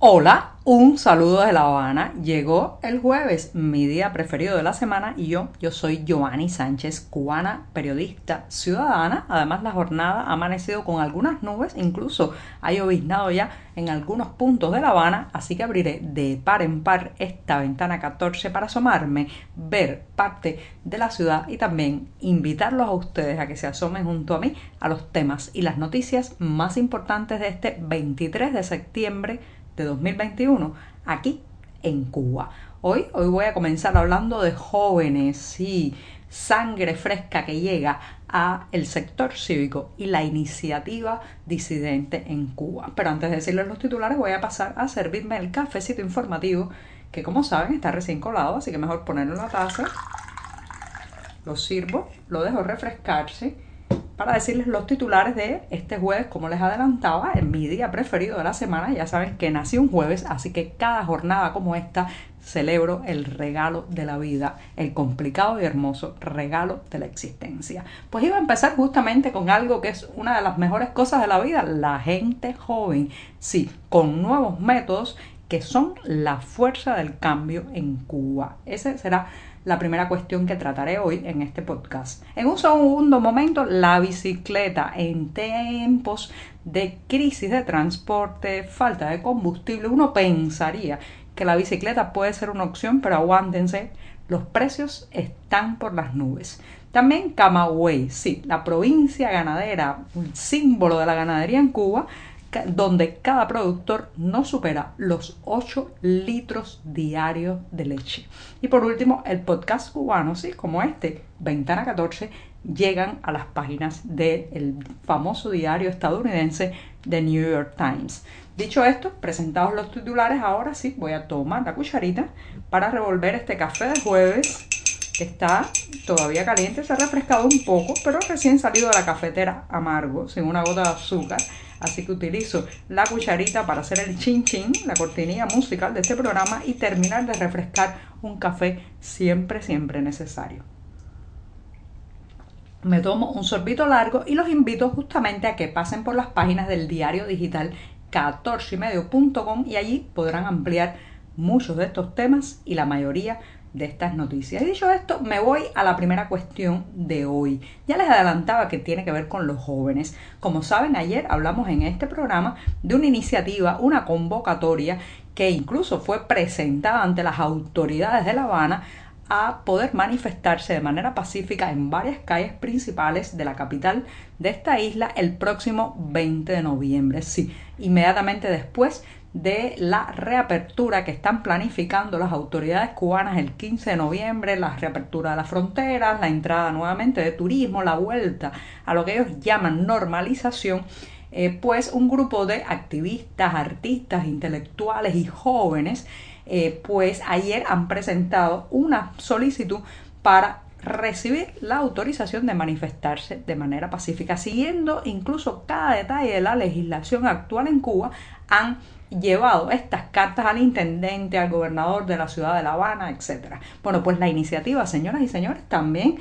Hola, un saludo de La Habana. Llegó el jueves, mi día preferido de la semana, y yo, yo soy Giovanni Sánchez, cubana, periodista, ciudadana. Además, la jornada ha amanecido con algunas nubes, incluso ha lloviznado ya en algunos puntos de La Habana, así que abriré de par en par esta ventana 14 para asomarme, ver parte de la ciudad y también invitarlos a ustedes a que se asomen junto a mí a los temas y las noticias más importantes de este 23 de septiembre de 2021 aquí en Cuba. Hoy, hoy voy a comenzar hablando de jóvenes y sangre fresca que llega a el sector cívico y la iniciativa disidente en Cuba. Pero antes de decirles los titulares voy a pasar a servirme el cafecito informativo que como saben está recién colado, así que mejor ponerlo en la taza. Lo sirvo, lo dejo refrescarse para decirles los titulares de este jueves, como les adelantaba, en mi día preferido de la semana. Ya saben que nací un jueves, así que cada jornada como esta celebro el regalo de la vida, el complicado y hermoso regalo de la existencia. Pues iba a empezar justamente con algo que es una de las mejores cosas de la vida, la gente joven. Sí, con nuevos métodos que son la fuerza del cambio en Cuba. Ese será la primera cuestión que trataré hoy en este podcast. En un segundo momento, la bicicleta en tiempos de crisis de transporte, falta de combustible, uno pensaría que la bicicleta puede ser una opción, pero aguántense, los precios están por las nubes. También Camagüey, sí, la provincia ganadera, un símbolo de la ganadería en Cuba, donde cada productor no supera los 8 litros diarios de leche. Y por último, el podcast cubano, sí, como este, Ventana 14, llegan a las páginas del famoso diario estadounidense The New York Times. Dicho esto, presentados los titulares, ahora sí voy a tomar la cucharita para revolver este café de jueves que está todavía caliente, se ha refrescado un poco, pero recién salido de la cafetera amargo, sin una gota de azúcar Así que utilizo la cucharita para hacer el chin chin, la cortinilla musical de este programa y terminar de refrescar un café siempre, siempre necesario. Me tomo un sorbito largo y los invito justamente a que pasen por las páginas del diario digital 14ymedio.com y allí podrán ampliar muchos de estos temas y la mayoría de estas noticias. Y dicho esto, me voy a la primera cuestión de hoy. Ya les adelantaba que tiene que ver con los jóvenes. Como saben, ayer hablamos en este programa de una iniciativa, una convocatoria que incluso fue presentada ante las autoridades de La Habana a poder manifestarse de manera pacífica en varias calles principales de la capital de esta isla el próximo 20 de noviembre. Sí, inmediatamente después de la reapertura que están planificando las autoridades cubanas el 15 de noviembre, la reapertura de las fronteras, la entrada nuevamente de turismo, la vuelta a lo que ellos llaman normalización, eh, pues un grupo de activistas, artistas, intelectuales y jóvenes, eh, pues ayer han presentado una solicitud para recibir la autorización de manifestarse de manera pacífica, siguiendo incluso cada detalle de la legislación actual en Cuba, han llevado estas cartas al intendente, al gobernador de la ciudad de La Habana, etc. Bueno, pues la iniciativa, señoras y señores, también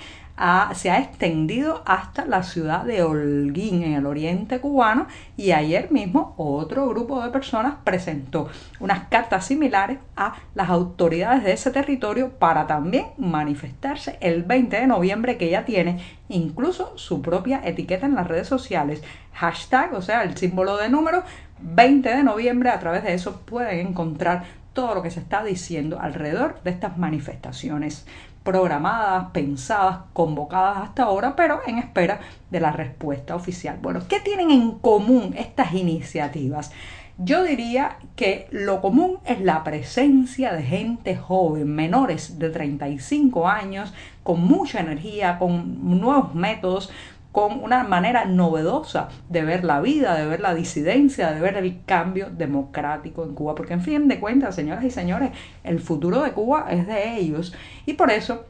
se ha extendido hasta la ciudad de Holguín, en el oriente cubano, y ayer mismo otro grupo de personas presentó unas cartas similares a las autoridades de ese territorio para también manifestarse el 20 de noviembre, que ya tiene incluso su propia etiqueta en las redes sociales, hashtag, o sea, el símbolo de número, 20 de noviembre, a través de eso pueden encontrar todo lo que se está diciendo alrededor de estas manifestaciones programadas, pensadas, convocadas hasta ahora, pero en espera de la respuesta oficial. Bueno, ¿qué tienen en común estas iniciativas? Yo diría que lo común es la presencia de gente joven, menores de 35 años, con mucha energía, con nuevos métodos, con una manera novedosa de ver la vida, de ver la disidencia, de ver el cambio democrático en Cuba, porque en fin de cuentas, señoras y señores, el futuro de Cuba es de ellos. Y por eso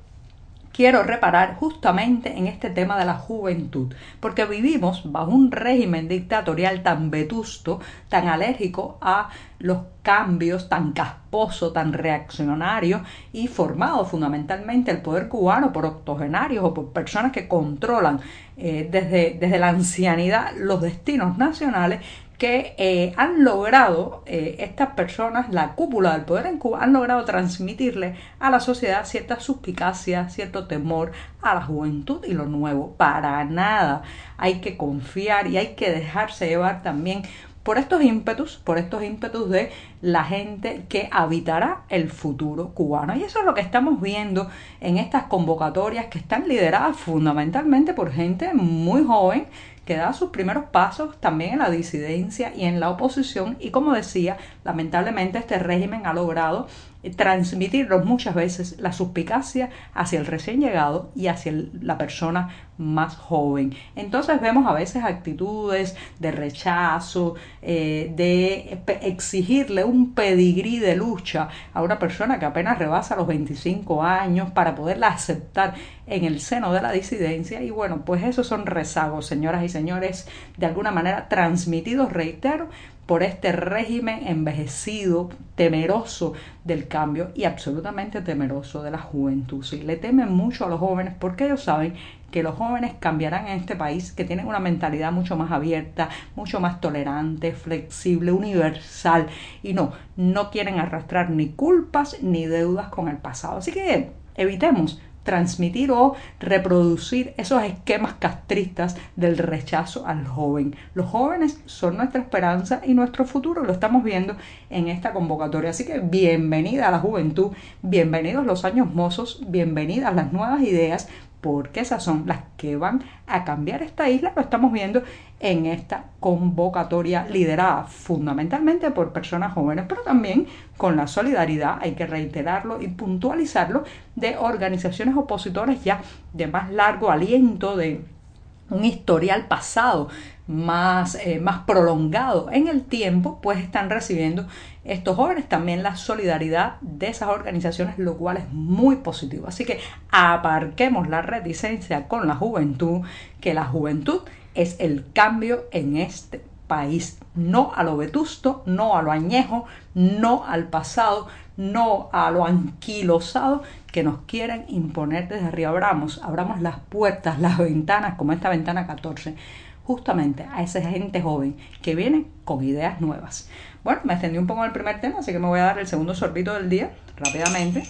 quiero reparar justamente en este tema de la juventud, porque vivimos bajo un régimen dictatorial tan vetusto, tan alérgico a los cambios, tan casposo, tan reaccionario y formado fundamentalmente el poder cubano por octogenarios o por personas que controlan eh, desde, desde la ancianidad los destinos nacionales que eh, han logrado eh, estas personas, la cúpula del poder en Cuba, han logrado transmitirle a la sociedad cierta suspicacia, cierto temor a la juventud y lo nuevo. Para nada. Hay que confiar y hay que dejarse llevar también por estos ímpetus, por estos ímpetus de la gente que habitará el futuro cubano. Y eso es lo que estamos viendo en estas convocatorias que están lideradas fundamentalmente por gente muy joven que da sus primeros pasos también en la disidencia y en la oposición y como decía, lamentablemente este régimen ha logrado transmitirnos muchas veces la suspicacia hacia el recién llegado y hacia la persona más joven. Entonces vemos a veces actitudes de rechazo, eh, de exigirle un pedigrí de lucha a una persona que apenas rebasa los 25 años para poderla aceptar en el seno de la disidencia. Y bueno, pues esos son rezagos, señoras y señores, de alguna manera transmitidos, reitero, por este régimen envejecido, temeroso del cambio y absolutamente temeroso de la juventud. Sí, le temen mucho a los jóvenes porque ellos saben que los jóvenes cambiarán en este país, que tienen una mentalidad mucho más abierta, mucho más tolerante, flexible, universal y no, no quieren arrastrar ni culpas ni deudas con el pasado. Así que evitemos transmitir o reproducir esos esquemas castristas del rechazo al joven. Los jóvenes son nuestra esperanza y nuestro futuro, lo estamos viendo en esta convocatoria. Así que bienvenida a la juventud, bienvenidos los años mozos, bienvenidas las nuevas ideas, porque esas son las que van a cambiar esta isla, lo estamos viendo en esta convocatoria liderada fundamentalmente por personas jóvenes, pero también con la solidaridad, hay que reiterarlo y puntualizarlo, de organizaciones opositoras ya de más largo aliento, de un historial pasado más, eh, más prolongado en el tiempo, pues están recibiendo estos jóvenes también la solidaridad de esas organizaciones, lo cual es muy positivo. Así que aparquemos la reticencia con la juventud, que la juventud es el cambio en este país, no a lo vetusto, no a lo añejo, no al pasado, no a lo anquilosado que nos quieren imponer desde arriba. Abramos, abramos las puertas, las ventanas, como esta ventana 14, justamente a esa gente joven que viene con ideas nuevas. Bueno, me extendí un poco en el primer tema, así que me voy a dar el segundo sorbito del día rápidamente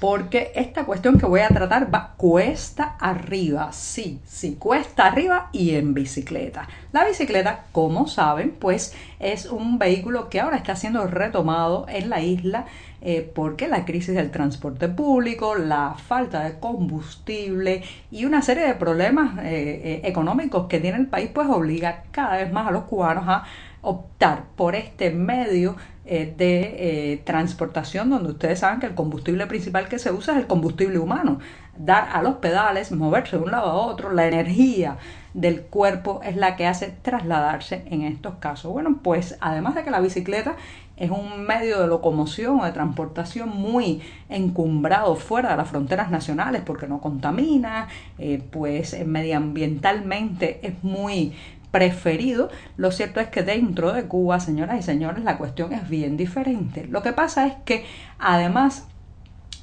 porque esta cuestión que voy a tratar va cuesta arriba, sí, sí, cuesta arriba y en bicicleta. La bicicleta, como saben, pues es un vehículo que ahora está siendo retomado en la isla eh, porque la crisis del transporte público, la falta de combustible y una serie de problemas eh, eh, económicos que tiene el país, pues obliga cada vez más a los cubanos a optar por este medio eh, de eh, transportación donde ustedes saben que el combustible principal que se usa es el combustible humano. Dar a los pedales, moverse de un lado a otro, la energía del cuerpo es la que hace trasladarse en estos casos. Bueno, pues además de que la bicicleta es un medio de locomoción o de transportación muy encumbrado fuera de las fronteras nacionales porque no contamina, eh, pues medioambientalmente es muy preferido, lo cierto es que dentro de Cuba, señoras y señores, la cuestión es bien diferente. Lo que pasa es que además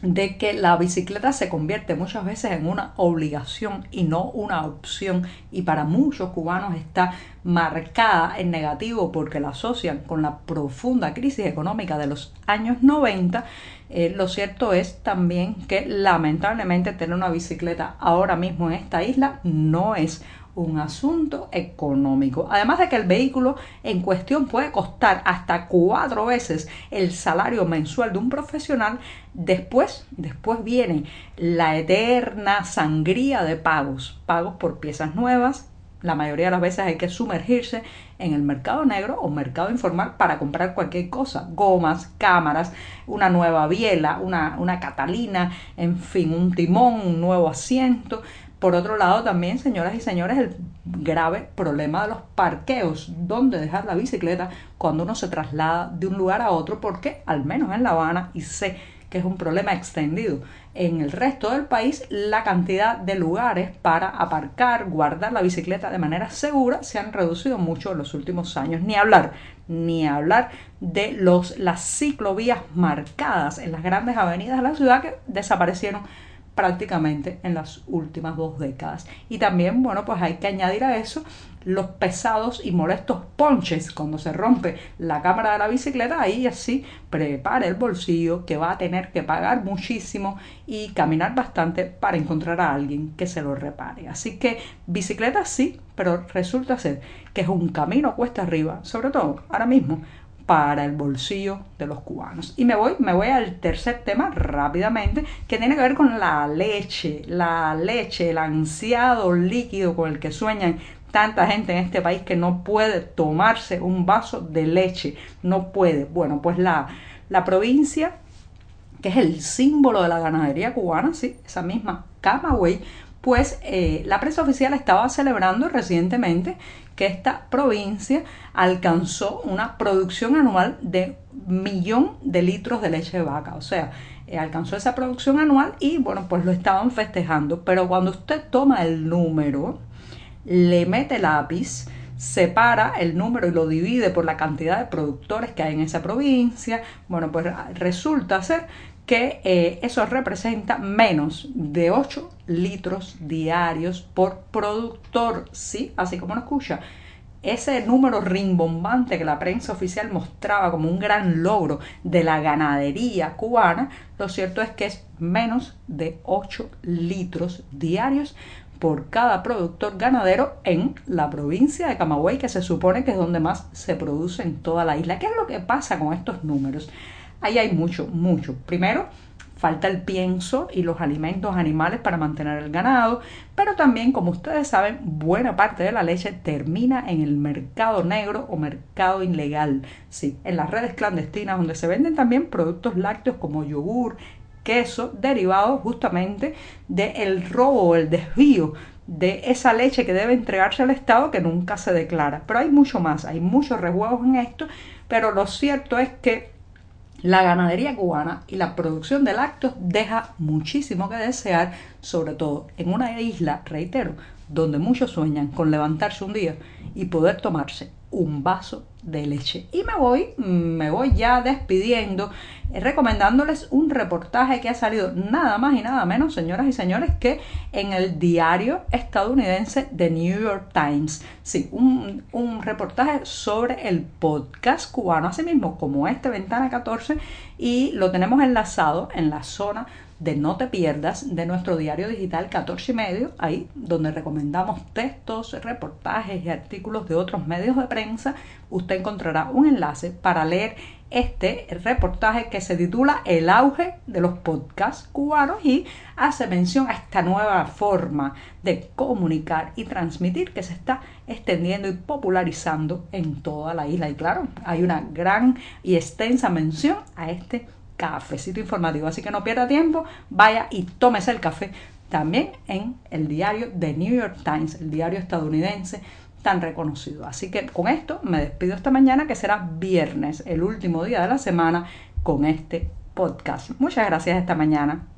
de que la bicicleta se convierte muchas veces en una obligación y no una opción y para muchos cubanos está marcada en negativo porque la asocian con la profunda crisis económica de los años 90, eh, lo cierto es también que lamentablemente tener una bicicleta ahora mismo en esta isla no es un asunto económico. Además de que el vehículo en cuestión puede costar hasta cuatro veces el salario mensual de un profesional, después, después viene la eterna sangría de pagos, pagos por piezas nuevas, la mayoría de las veces hay que sumergirse en el mercado negro o mercado informal para comprar cualquier cosa, gomas, cámaras, una nueva biela, una, una catalina, en fin, un timón, un nuevo asiento. Por otro lado, también, señoras y señores, el grave problema de los parqueos, donde dejar la bicicleta cuando uno se traslada de un lugar a otro, porque al menos en La Habana, y sé que es un problema extendido en el resto del país, la cantidad de lugares para aparcar, guardar la bicicleta de manera segura se han reducido mucho en los últimos años. Ni hablar, ni hablar de los, las ciclovías marcadas en las grandes avenidas de la ciudad que desaparecieron prácticamente en las últimas dos décadas. Y también, bueno, pues hay que añadir a eso los pesados y molestos ponches cuando se rompe la cámara de la bicicleta, ahí así prepare el bolsillo que va a tener que pagar muchísimo y caminar bastante para encontrar a alguien que se lo repare. Así que bicicleta sí, pero resulta ser que es un camino cuesta arriba, sobre todo ahora mismo para el bolsillo de los cubanos. Y me voy, me voy al tercer tema rápidamente, que tiene que ver con la leche, la leche, el ansiado líquido con el que sueñan tanta gente en este país que no puede tomarse un vaso de leche, no puede. Bueno, pues la, la provincia, que es el símbolo de la ganadería cubana, sí, esa misma Camagüey, pues eh, la prensa oficial estaba celebrando recientemente que esta provincia alcanzó una producción anual de millón de litros de leche de vaca. O sea, eh, alcanzó esa producción anual y bueno, pues lo estaban festejando. Pero cuando usted toma el número, le mete lápiz, separa el número y lo divide por la cantidad de productores que hay en esa provincia, bueno, pues resulta ser que eh, eso representa menos de 8 litros diarios por productor, ¿sí? Así como lo escucha. Ese número rimbombante que la prensa oficial mostraba como un gran logro de la ganadería cubana, lo cierto es que es menos de 8 litros diarios por cada productor ganadero en la provincia de Camagüey, que se supone que es donde más se produce en toda la isla. ¿Qué es lo que pasa con estos números? Ahí hay mucho, mucho. Primero, falta el pienso y los alimentos animales para mantener el ganado, pero también, como ustedes saben, buena parte de la leche termina en el mercado negro o mercado ilegal, sí, en las redes clandestinas donde se venden también productos lácteos como yogur, queso derivados justamente del robo el desvío de esa leche que debe entregarse al Estado que nunca se declara. Pero hay mucho más, hay muchos rejuegos en esto, pero lo cierto es que la ganadería cubana y la producción de lácteos deja muchísimo que desear, sobre todo en una isla, reitero, donde muchos sueñan con levantarse un día y poder tomarse un vaso de leche. Y me voy, me voy ya despidiendo, eh, recomendándoles un reportaje que ha salido nada más y nada menos, señoras y señores, que en el diario estadounidense The New York Times. Sí, un, un reportaje sobre el podcast cubano, así mismo como este Ventana 14, y lo tenemos enlazado en la zona de No Te Pierdas de nuestro diario digital 14 y medio, ahí donde recomendamos textos, reportajes y artículos de otros medios de prensa, usted encontrará un enlace para leer este reportaje que se titula El auge de los podcasts cubanos y hace mención a esta nueva forma de comunicar y transmitir que se está extendiendo y popularizando en toda la isla. Y claro, hay una gran y extensa mención a este cafecito informativo. Así que no pierda tiempo, vaya y tómese el café también en el diario The New York Times, el diario estadounidense tan reconocido. Así que con esto me despido esta mañana, que será viernes, el último día de la semana, con este podcast. Muchas gracias esta mañana.